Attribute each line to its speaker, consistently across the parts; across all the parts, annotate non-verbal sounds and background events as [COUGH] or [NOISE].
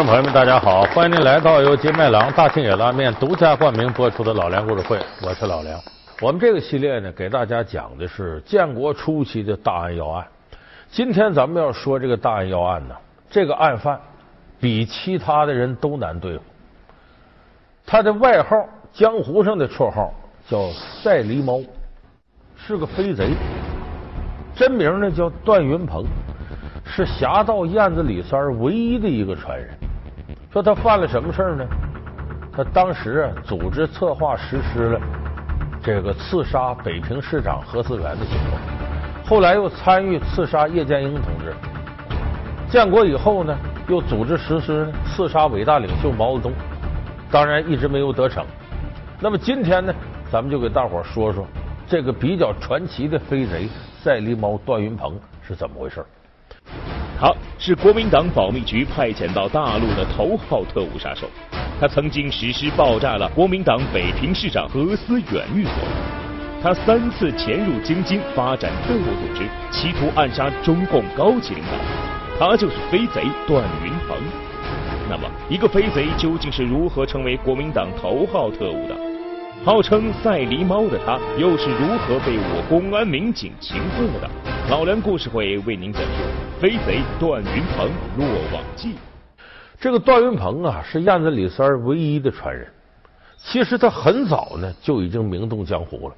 Speaker 1: 观众朋友们，大家好！欢迎您来到由金麦郎大庆野拉面独家冠名播出的《老梁故事会》，我是老梁。我们这个系列呢，给大家讲的是建国初期的大案要案。今天咱们要说这个大案要案呢，这个案犯比其他的人都难对付。他的外号，江湖上的绰号叫赛狸猫，是个飞贼。真名呢叫段云鹏。是侠盗燕子李三唯一的一个传人。说他犯了什么事呢？他当时啊组织策划实施了这个刺杀北平市长何思源的行动，后来又参与刺杀叶剑英同志。建国以后呢，又组织实施刺杀伟大领袖毛泽东，当然一直没有得逞。那么今天呢，咱们就给大伙说说这个比较传奇的飞贼赛狸猫段云鹏是怎么回事。
Speaker 2: 他是国民党保密局派遣到大陆的头号特务杀手，他曾经实施爆炸了国民党北平市长何思远寓所，他三次潜入京津发展特务组织，企图暗杀中共高级领导，他就是飞贼段云鹏。那么，一个飞贼究竟是如何成为国民党头号特务的？号称赛狸猫的他，又是如何被我公安民警擒获的？老梁故事会为您讲述飞贼段云鹏落网记。
Speaker 1: 这个段云鹏啊，是燕子李三唯一的传人。其实他很早呢就已经名动江湖了。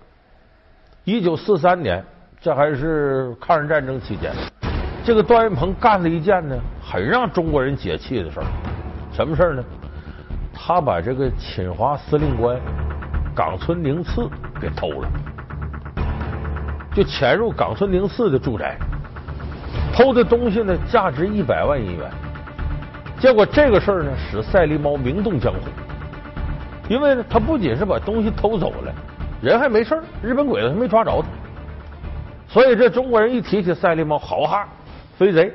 Speaker 1: 一九四三年，这还是抗日战争期间，这个段云鹏干了一件呢很让中国人解气的事儿。什么事儿呢？他把这个侵华司令官。冈村宁次给偷了，就潜入冈村宁次的住宅，偷的东西呢价值一百万银元。结果这个事儿呢使赛狸猫名动江湖，因为呢他不仅是把东西偷走了，人还没事日本鬼子还没抓着他。所以这中国人一提起赛狸猫，好汉飞贼，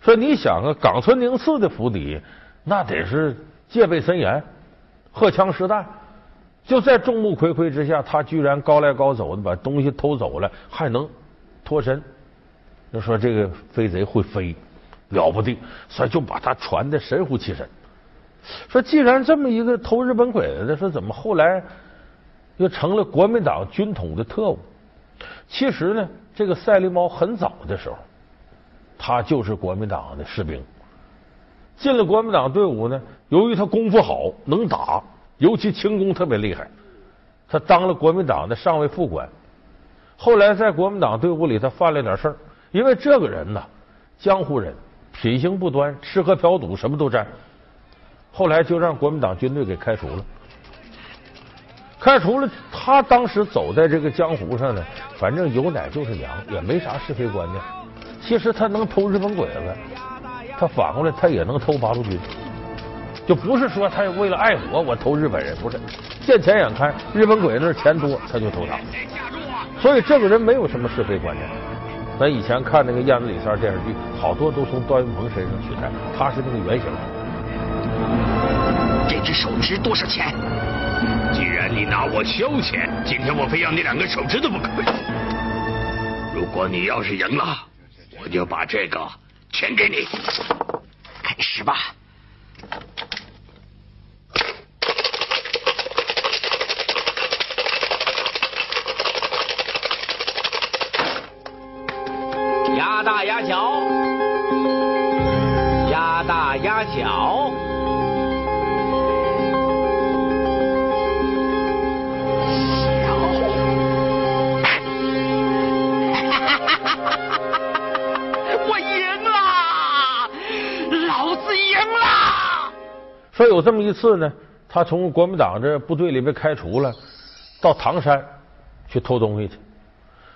Speaker 1: 说你想啊，冈村宁次的府邸那得是戒备森严，荷枪实弹。就在众目睽睽之下，他居然高来高走的把东西偷走了，还能脱身。就说这个飞贼会飞，了不得，所以就把他传的神乎其神。说既然这么一个偷日本鬼子的，说怎么后来又成了国民党军统的特务？其实呢，这个赛狸猫很早的时候，他就是国民党的士兵。进了国民党队伍呢，由于他功夫好，能打。尤其轻功特别厉害，他当了国民党的上尉副官。后来在国民党队伍里，他犯了点事儿。因为这个人呐，江湖人，品行不端，吃喝嫖赌什么都沾。后来就让国民党军队给开除了。开除了他，当时走在这个江湖上呢，反正有奶就是娘，也没啥是非观念。其实他能偷日本鬼子，他反过来他也能偷八路军。就不是说他为了爱国，我投日本人不是，见钱眼开，日本鬼那钱多，他就投他。所以这个人没有什么是非观念。咱以前看那个燕子李三电视剧，好多都从段云鹏身上取材，他是那个原型。
Speaker 3: 这只手值多少钱？
Speaker 4: 既然你拿我消遣，今天我非要你两个手指头不可。如果你要是赢了，我就把这个钱给你。
Speaker 3: 开始吧。压小，小，我赢了，老子赢了。
Speaker 1: 说有这么一次呢，他从国民党这部队里被开除了，到唐山去偷东西去，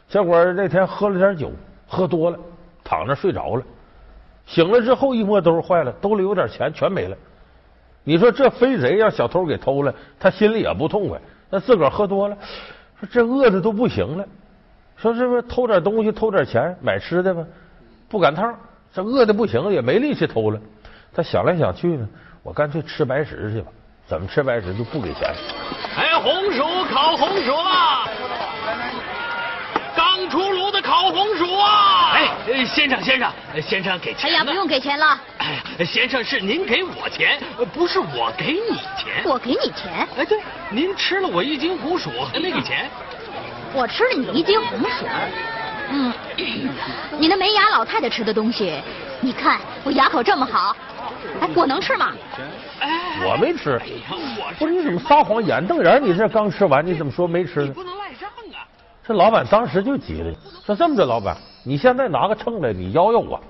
Speaker 1: 结果那天喝了。点酒，喝多了。躺着睡着了，醒了之后一摸兜坏了，兜里有点钱全没了。你说这飞贼让小偷给偷了，他心里也不痛快。那自个儿喝多了，说这饿的都不行了，说是不是偷点东西偷点钱买吃的吧？不赶趟，这饿的不行也没力气偷了。他想来想去呢，我干脆吃白食去吧。怎么吃白食就不给钱？
Speaker 5: 哎，红薯烤红薯了，刚出炉的烤红薯啊！
Speaker 3: 哎，呃先生先生，呃先生给钱
Speaker 5: 哎呀，不用给钱了，
Speaker 3: 哎呀，先生是您给我钱，呃不是我给你钱。
Speaker 5: 我给你钱，
Speaker 3: 哎，对，您吃了我一斤红薯还没给钱。
Speaker 5: 我吃了你一斤红薯。嗯，你那没牙老太太吃的东西，你看我牙口这么好，哎，我能吃吗？
Speaker 3: 哎，
Speaker 1: 我没吃不是你怎么撒谎眼瞪人？你这刚吃完，你怎么说没吃呢？
Speaker 3: 不能赖账啊！
Speaker 1: 这老板当时就急了，说这么着，老板，你现在拿个秤来，你摇摇我。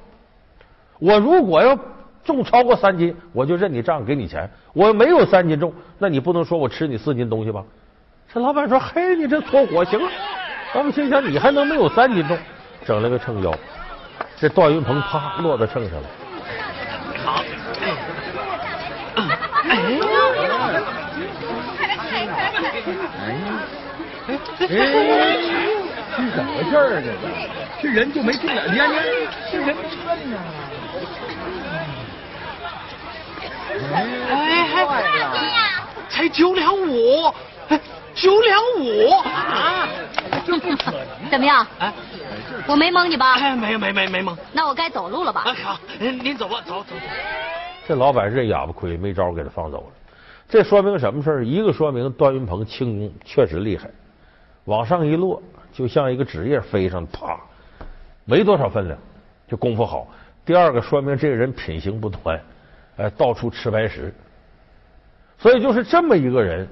Speaker 1: 我如果要重超过三斤，我就认你账，给你钱；我没有三斤重，那你不能说我吃你四斤东西吧？这老板说：“嘿，你这搓火行了。”老板心想：“你还能没有三斤重？”整了个秤腰，这段云鹏啪落到秤上了。
Speaker 3: 好，哎，
Speaker 6: 哎，是怎么回事儿呢？这人就没进来，你看，你看，这人笨呐！
Speaker 3: 哎，坏了，才九两五，哎九两五啊！
Speaker 6: 这不可能！
Speaker 5: 怎么样？
Speaker 3: 哎
Speaker 5: 我没蒙你吧？
Speaker 3: 哎，没没没没蒙。
Speaker 5: 那我该走路了吧
Speaker 3: 哎？好，您您走吧，走走走。
Speaker 1: 这老板认哑巴亏，没招给他放走了。这说明什么事儿？一个说明段云鹏轻功确实厉害，往上一落，就像一个纸叶飞上，啪，没多少分量，就功夫好。第二个说明这个人品行不端，哎，到处吃白食。所以就是这么一个人，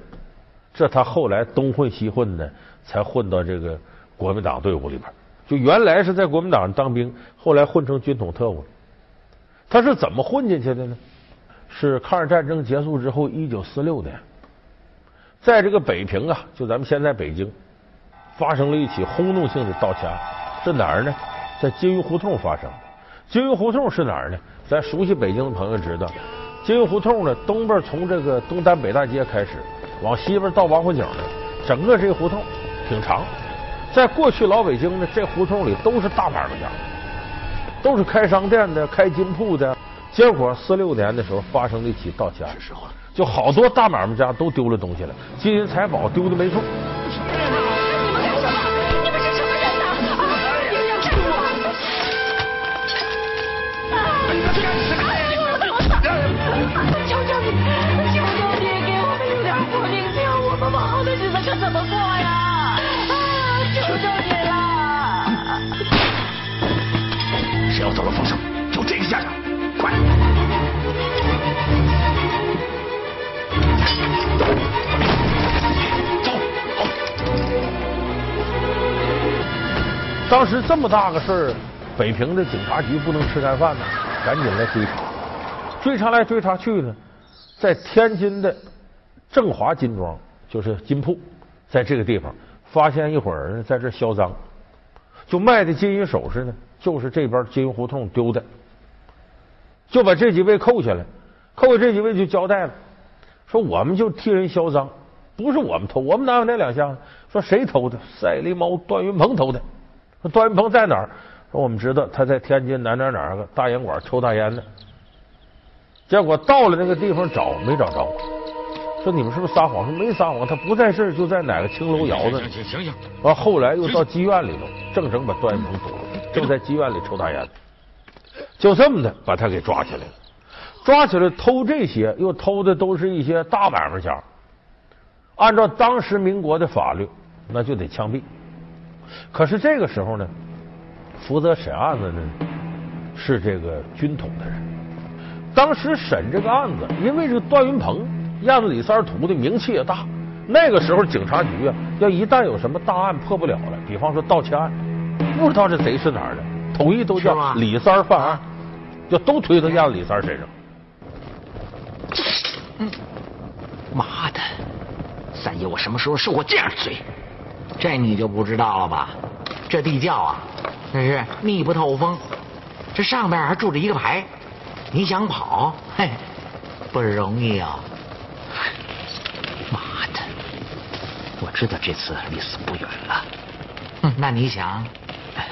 Speaker 1: 这他后来东混西混的，才混到这个国民党队伍里边。就原来是在国民党当兵，后来混成军统特务了。他是怎么混进去的呢？是抗日战争结束之后，一九四六年，在这个北平啊，就咱们现在北京，发生了一起轰动性的盗窃案。是哪儿呢？在金鱼胡同发生的。金鱼胡同是哪儿呢？咱熟悉北京的朋友知道，金鱼胡同呢，东边从这个东单北大街开始，往西边到王府井的，整个这个胡同挺长。在过去老北京呢，这胡同里都是大买卖家，都是开商店的、开金铺的。结果四六年的时候发生了一起盗窃案，就好多大买卖家都丢了东西了，金银财宝丢的没数。
Speaker 5: 怎么过呀？啊！求求你了！
Speaker 4: 谁要走了放手，就这个下场！快！走，走！
Speaker 1: 当时这么大个事儿，北平的警察局不能吃干饭呢，赶紧来追查。追查来追查去呢，在天津的正华金庄，就是金铺，在这个地方发现一伙人在这销赃，就卖的金银首饰呢，就是这边金银胡同丢的，就把这几位扣下来，扣下这几位就交代了，说我们就替人销赃，不是我们偷，我们哪有那两项？说谁偷的？赛狸猫段云鹏偷的。说段云鹏在哪儿？说我们知道他在天津哪哪哪个大烟馆抽大烟呢。结果到了那个地方找没找着，说你们是不是撒谎？说没撒谎，他不在这儿，就在哪个青楼窑子。
Speaker 4: 行行行，
Speaker 1: 完后来又到妓院里头，正整把段云鹏堵了，正在妓院里抽大烟。就这么的把他给抓起来了。抓起来偷这些，又偷的都是一些大买卖家。按照当时民国的法律，那就得枪毙。可是这个时候呢，负责审案子的是这个军统的人。当时审这个案子，因为这个段云鹏燕子李三屠的名气也大，那个时候警察局啊，要一旦有什么大案破不了了，比方说盗窃案，不知道这贼是哪儿的，统一都叫李三犯案，就都推到燕子李三身上。
Speaker 7: 妈的，三爷，我什么时候受过这样的罪？这你就不知道了吧？这地窖啊，那是密不透风，这上面还住着一个牌，你想跑，嘿，不容易啊！妈的，我知道这次离死不远了。嗯，那你想，哎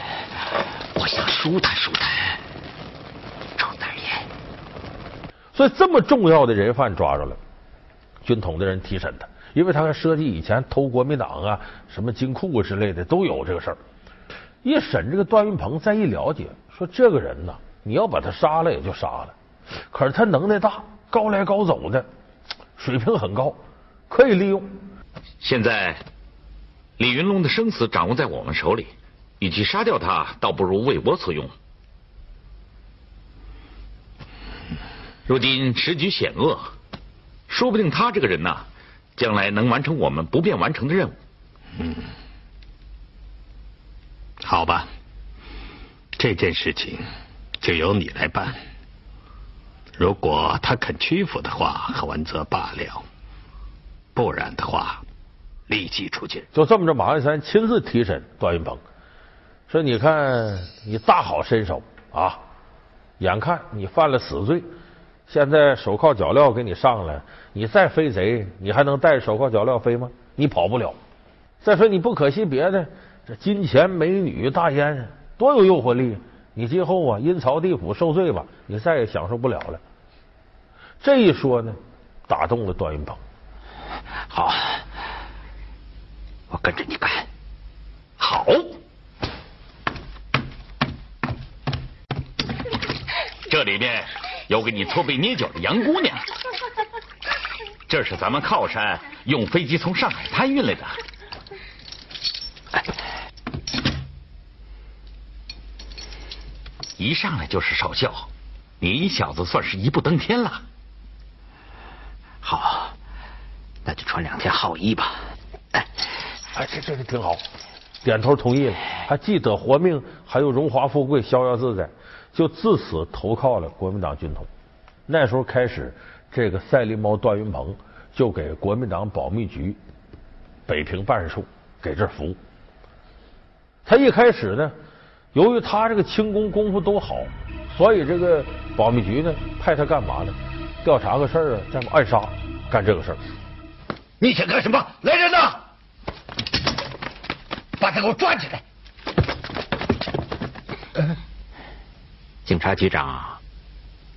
Speaker 7: 我想舒坦舒坦，抽点烟。
Speaker 1: 所以这么重要的人犯抓着了，军统的人提审他，因为他还涉及以前偷国民党啊、什么金库啊之类的都有这个事儿。一审这个段云鹏，再一了解，说这个人呐，你要把他杀了也就杀了，可是他能耐大，高来高走的，水平很高，可以利用。
Speaker 7: 现在李云龙的生死掌握在我们手里，与其杀掉他，倒不如为我所用。如今时局险恶，说不定他这个人呐，将来能完成我们不便完成的任务。
Speaker 4: 嗯，好吧，这件事情就由你来办。如果他肯屈服的话，何文则罢了；不然的话，立即出境。
Speaker 1: 就这么着，马鞍山亲自提审段云鹏，说：“你看，你大好身手啊，眼看你犯了死罪。”现在手铐脚镣给你上了，你再飞贼，你还能带着手铐脚镣飞吗？你跑不了。再说你不可惜别的，这金钱、美女、大烟，多有诱惑力。你今后啊，阴曹地府受罪吧，你再也享受不了了。这一说呢，打动了段云鹏。
Speaker 7: 好，我跟着你干。
Speaker 4: 好。
Speaker 7: 这里面。有给你搓背捏脚的杨姑娘，这是咱们靠山用飞机从上海滩运来的。一上来就是少校，你小子算是一步登天了。好，那就穿两件好衣吧。
Speaker 1: 哎，这，这这挺好，点头同意了，还既得活命，还有荣华富贵，逍遥自在。就自此投靠了国民党军统。那时候开始，这个赛狸猫段云鹏就给国民党保密局北平办事处给这儿服务。他一开始呢，由于他这个轻功功夫都好，所以这个保密局呢派他干嘛呢？调查个事儿啊，再暗杀，干这个事儿。
Speaker 6: 你想干什么？来人呐！把他给我抓起来！
Speaker 7: 警察局长，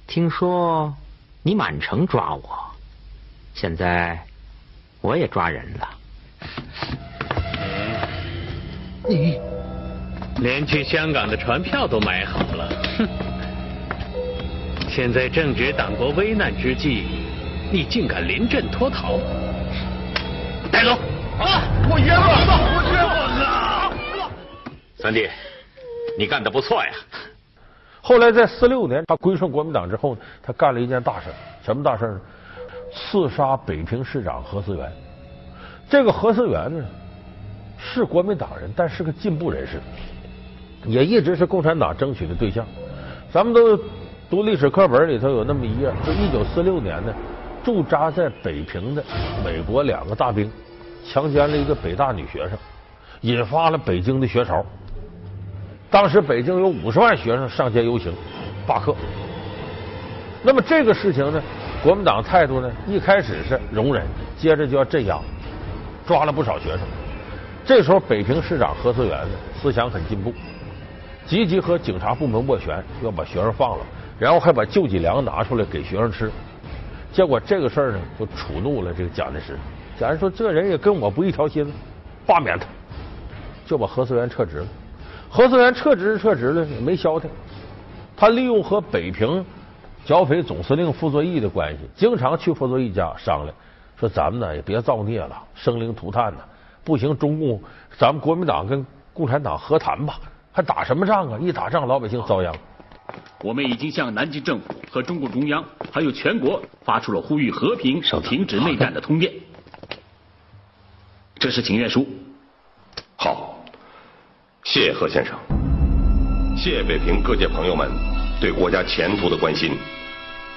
Speaker 7: 听说你满城抓我，现在我也抓人了。
Speaker 6: 你
Speaker 4: 连去香港的船票都买好了，哼！现在正值党国危难之际，你竟敢临阵脱逃？
Speaker 6: 带走！啊！我冤枉了！我冤枉了！
Speaker 7: 三弟，你干的不错呀！
Speaker 1: 后来在四六年，他归顺国民党之后呢，他干了一件大事，什么大事呢？刺杀北平市长何思源。这个何思源呢，是国民党人，但是个进步人士，也一直是共产党争取的对象。咱们都读历史课本里头有那么一页，说一九四六年呢，驻扎在北平的美国两个大兵强奸了一个北大女学生，引发了北京的学潮。当时北京有五十万学生上街游行、罢课。那么这个事情呢，国民党态度呢，一开始是容忍，接着就要镇压，抓了不少学生。这时候，北平市长何思源呢，思想很进步，积极和警察部门斡旋，要把学生放了，然后还把救济粮拿出来给学生吃。结果这个事儿呢，就触怒了这个蒋介石。蒋介石说：“这人也跟我不一条心，罢免他，就把何思源撤职了。”何思源撤职是撤职了，也没消停。他利用和北平剿匪总司令傅作义的关系，经常去傅作义家商量，说咱们呢也别造孽了，生灵涂炭呢，不行，中共咱们国民党跟共产党和谈吧，还打什么仗啊？一打仗，老百姓遭殃。
Speaker 2: 我们已经向南京政府和中共中央还有全国发出了呼吁和平、停止内战的通电。这是请愿书。
Speaker 8: 好。谢谢何先生，谢谢北平各界朋友们对国家前途的关心。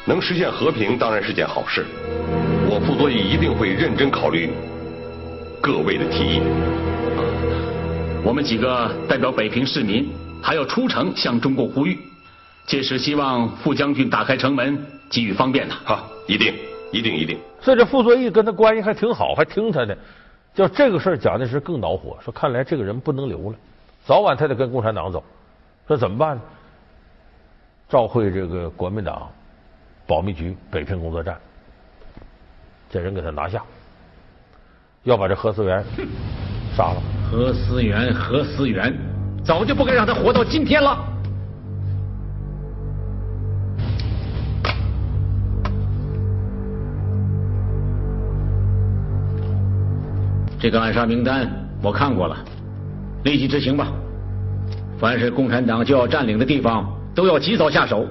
Speaker 8: 能实现和平当然是件好事，我傅作义一定会认真考虑各位的提议。
Speaker 2: 我们几个代表北平市民还要出城向中共呼吁，届时希望傅将军打开城门，给予方便的。
Speaker 8: 好，一定，一定，一定。
Speaker 1: 所以这傅作义跟他关系还挺好，还听他的。就这个事儿，蒋介石更恼火，说看来这个人不能留了。早晚他得跟共产党走，说怎么办呢？召会这个国民党保密局北平工作站，这人给他拿下，要把这何思源 [LAUGHS] 杀了。
Speaker 2: 何思源，何思源，
Speaker 9: 早就不该让他活到今天了。这个暗杀名单我看过了，立即执行吧。凡是共产党就要占领的地方，都要及早下手，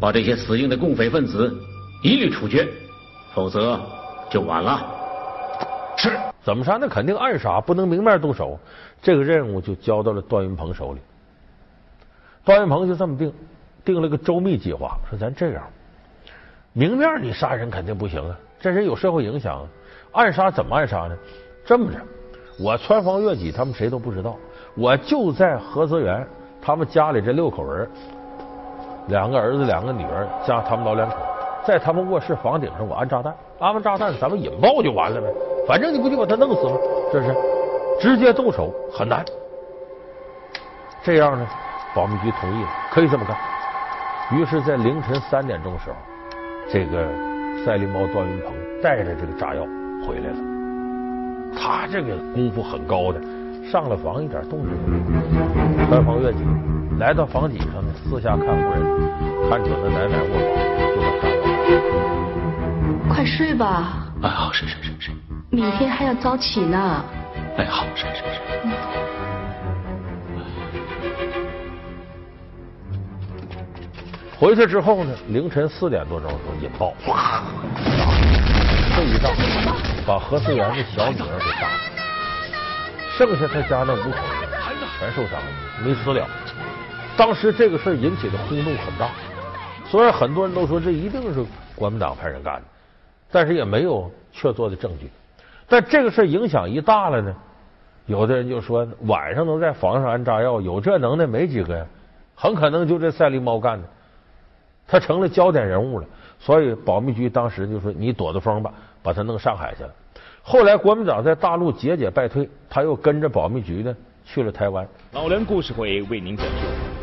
Speaker 9: 把这些死硬的共匪分子一律处决，否则就晚了。
Speaker 1: 是，怎么杀？那肯定暗杀，不能明面动手。这个任务就交到了段云鹏手里。段云鹏就这么定，定了个周密计划，说咱这样，明面你杀人肯定不行啊，这人有社会影响。暗杀怎么暗杀呢？这么着，我穿房越脊，他们谁都不知道。我就在何泽园他们家里这六口人，两个儿子，两个女儿，加他们老两口，在他们卧室房顶上，我安炸弹，安完炸弹，咱们引爆就完了呗。反正你不就把他弄死吗？这是直接动手很难。这样呢，保密局同意了，可以这么干。于是，在凌晨三点钟的时候，这个赛狸猫段云鹏带着这个炸药回来了。他这个功夫很高的，上了房一点动静都没有，穿房越脊，来到房顶上呢，四下看无人，看准了奶奶卧房。
Speaker 10: 快睡吧。
Speaker 9: 哎，好，睡睡睡睡。
Speaker 10: 明天还要早起呢。
Speaker 9: 哎，好，睡睡睡。
Speaker 1: 回去之后呢，凌晨四点多钟时候引爆，哗，这一仗，把何思源的小女儿给杀了，剩下他家那五口全受伤了，没死了。当时这个事儿引起的轰动很大，虽然很多人都说这一定是国民党派人干的，但是也没有确凿的证据。但这个事儿影响一大了呢，有的人就说晚上能在房上安炸药，有这能耐没几个呀，很可能就这赛狸猫干的。他成了焦点人物了，所以保密局当时就说：“你躲着风吧，把他弄上海去了。”后来国民党在大陆节节败退，他又跟着保密局呢去了台湾。
Speaker 2: 老梁故事会为您讲述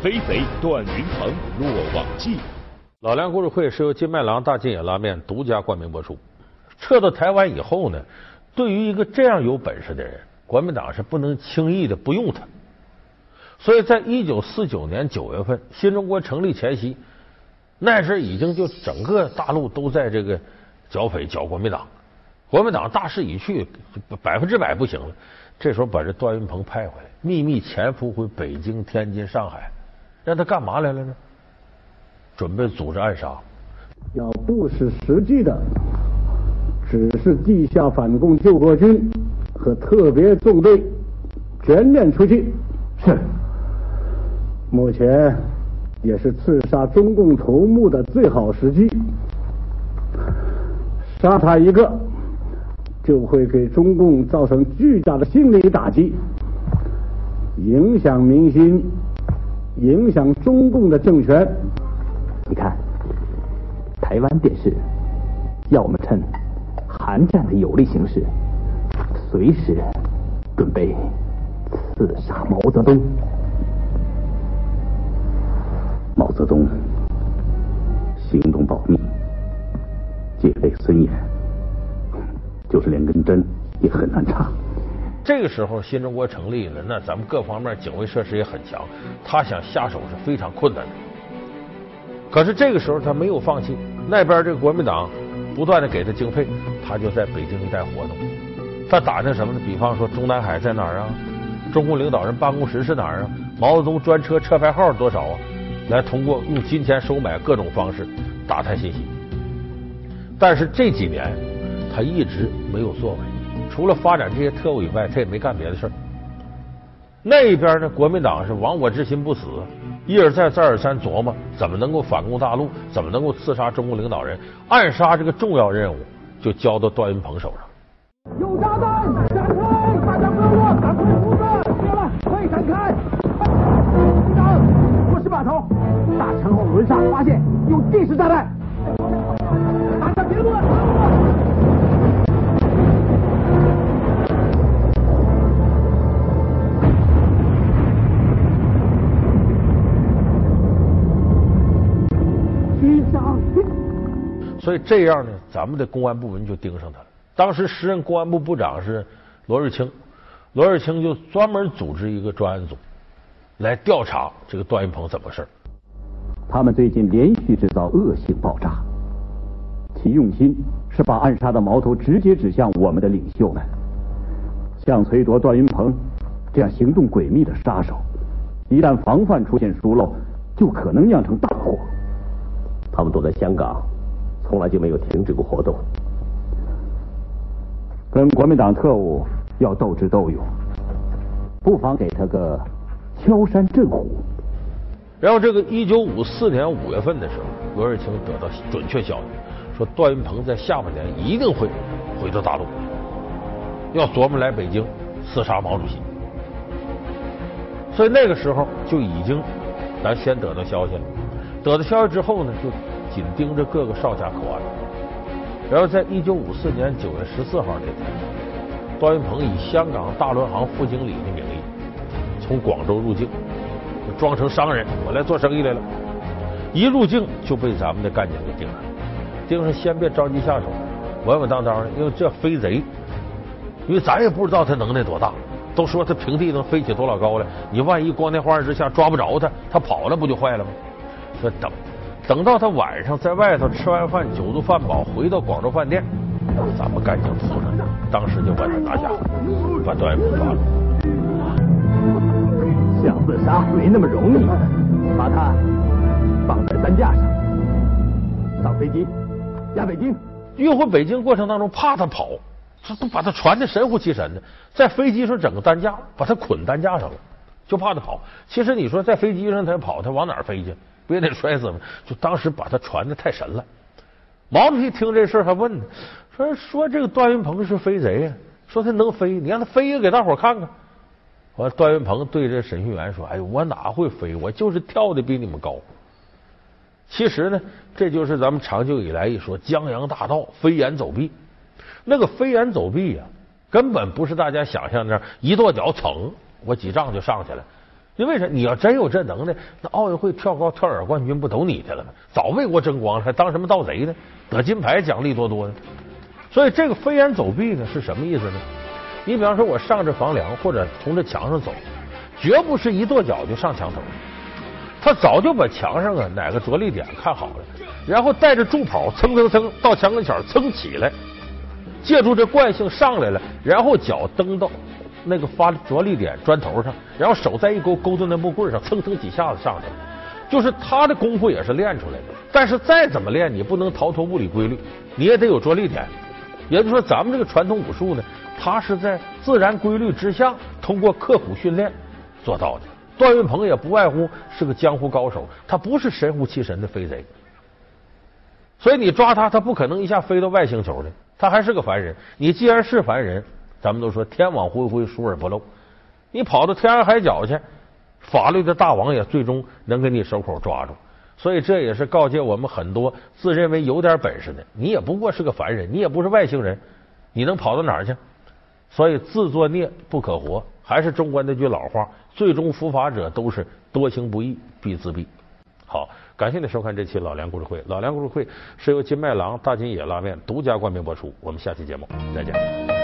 Speaker 2: 《飞贼段云鹏落网记》。
Speaker 1: 老梁故事会是由金麦郎大金野拉面独家冠名播出。撤到台湾以后呢，对于一个这样有本事的人，国民党是不能轻易的不用他。所以在一九四九年九月份，新中国成立前夕。那时已经就整个大陆都在这个剿匪剿国民党，国民党大势已去，百分之百不行了。这时候把这段云鹏派回来，秘密潜伏回北京、天津、上海，让他干嘛来了呢？准备组织暗杀。
Speaker 11: 要不是实际的，只是地下反共救国军和特别纵队全面出击。是，目前。也是刺杀中共头目的最好时机，杀他一个，就会给中共造成巨大的心理打击，影响民心，影响中共的政权。
Speaker 12: 你看，台湾电视，要我们趁韩战的有利形势，随时准备刺杀毛泽东。
Speaker 11: 毛泽东行动保密，戒备森严，就是连根针也很难插。
Speaker 1: 这个时候，新中国成立了，那咱们各方面警卫设施也很强，他想下手是非常困难的。可是这个时候他没有放弃，那边这个国民党不断的给他经费，他就在北京一带活动。他打听什么呢？比方说中南海在哪儿啊？中共领导人办公室是哪儿啊？毛泽东专车车牌号多少啊？来通过用金钱收买各种方式打探信息，但是这几年他一直没有作为，除了发展这些特务以外，他也没干别的事儿。那边呢，国民党是亡我之心不死，一而再再而三琢磨怎么能够反攻大陆，怎么能够刺杀中共领导人，暗杀这个重要任务就交到段云鹏手上。
Speaker 6: 有炸弹，头大城后轮上发现有定时炸弹，大家别乱！
Speaker 1: 局长，所以这样呢，咱们的公安部门就盯上他了。当时时任公安部部长是罗日清，罗日清就专门组织一个专案组。来调查这个段云鹏怎么事
Speaker 12: 他们最近连续制造恶性爆炸，其用心是把暗杀的矛头直接指向我们的领袖们。像崔卓、段云鹏这样行动诡秘的杀手，一旦防范出现疏漏，就可能酿成大祸。
Speaker 13: 他们躲在香港，从来就没有停止过活动。
Speaker 12: 跟国民党特务要斗智斗勇，不妨给他个敲山震虎。
Speaker 1: 然后，这个一九五四年五月份的时候，罗瑞卿得到准确消息，说段云鹏在下半年一定会回到大陆，要琢磨来北京刺杀毛主席。所以那个时候就已经，咱先得到消息了。得到消息之后呢，就紧盯着各个哨卡口岸。然后，在一九五四年九月十四号那天，段云鹏以香港大轮行副经理的名从广州入境，装成商人，我来做生意来了。一入境就被咱们的干警给盯上，盯上先别着急下手，稳稳当当的，因为这飞贼，因为咱也不知道他能耐多大。都说他平地能飞起多老高来，你万一光天化日之下抓不着他，他跑了不就坏了吗？说等。等到他晚上在外头吃完饭，酒足饭饱，回到广州饭店，咱们干警扑上，当时就把他拿下，把段云鹏抓了。
Speaker 12: 杀没那么容易，把他绑在担架上，上飞机，押北京。
Speaker 1: 运回北京过程当中，怕他跑，这都把他传的神乎其神的，在飞机上整个担架，把他捆担架上了，就怕他跑。其实你说在飞机上他跑，他往哪儿飞去？不也得摔死吗？就当时把他传的太神了。毛主席听这事还问呢，说说这个段云鹏是飞贼呀，说他能飞，你让他飞一个给大伙看看。完，段云鹏对这审讯员说：“哎呦，我哪会飞？我就是跳的比你们高。”其实呢，这就是咱们长久以来一说江洋大盗飞檐走壁。那个飞檐走壁呀，根本不是大家想象那样一跺脚噌，我几丈就上去了。因为啥？你要真有这能耐，那奥运会跳高跳远冠军不都你的了吗？早为国争光了，还当什么盗贼呢？得金牌奖励多多呢。所以这个飞檐走壁呢是什么意思呢？你比方说，我上这房梁或者从这墙上走，绝不是一跺脚就上墙头。他早就把墙上啊哪个着力点看好了，然后带着助跑蹭蹭蹭到墙跟前蹭起来，借助这惯性上来了，然后脚蹬到。那个发着力点砖头上，然后手再一勾，勾到那木棍上，蹭蹭几下子上去了。就是他的功夫也是练出来的，但是再怎么练，你不能逃脱物理规律，你也得有着力点。也就是说，咱们这个传统武术呢，他是在自然规律之下，通过刻苦训练做到的。段云鹏也不外乎是个江湖高手，他不是神乎其神的飞贼，所以你抓他，他不可能一下飞到外星球的，他还是个凡人。你既然是凡人。咱们都说天网恢恢，疏而不漏。你跑到天涯海角去，法律的大王也最终能给你手口抓住。所以这也是告诫我们很多自认为有点本事的，你也不过是个凡人，你也不是外星人，你能跑到哪儿去？所以自作孽不可活，还是中国那句老话：最终伏法者都是多行不义必自毙。好，感谢你收看这期老梁故事会。老梁故事会是由金麦郎大金野拉面独家冠名播出。我们下期节目再见。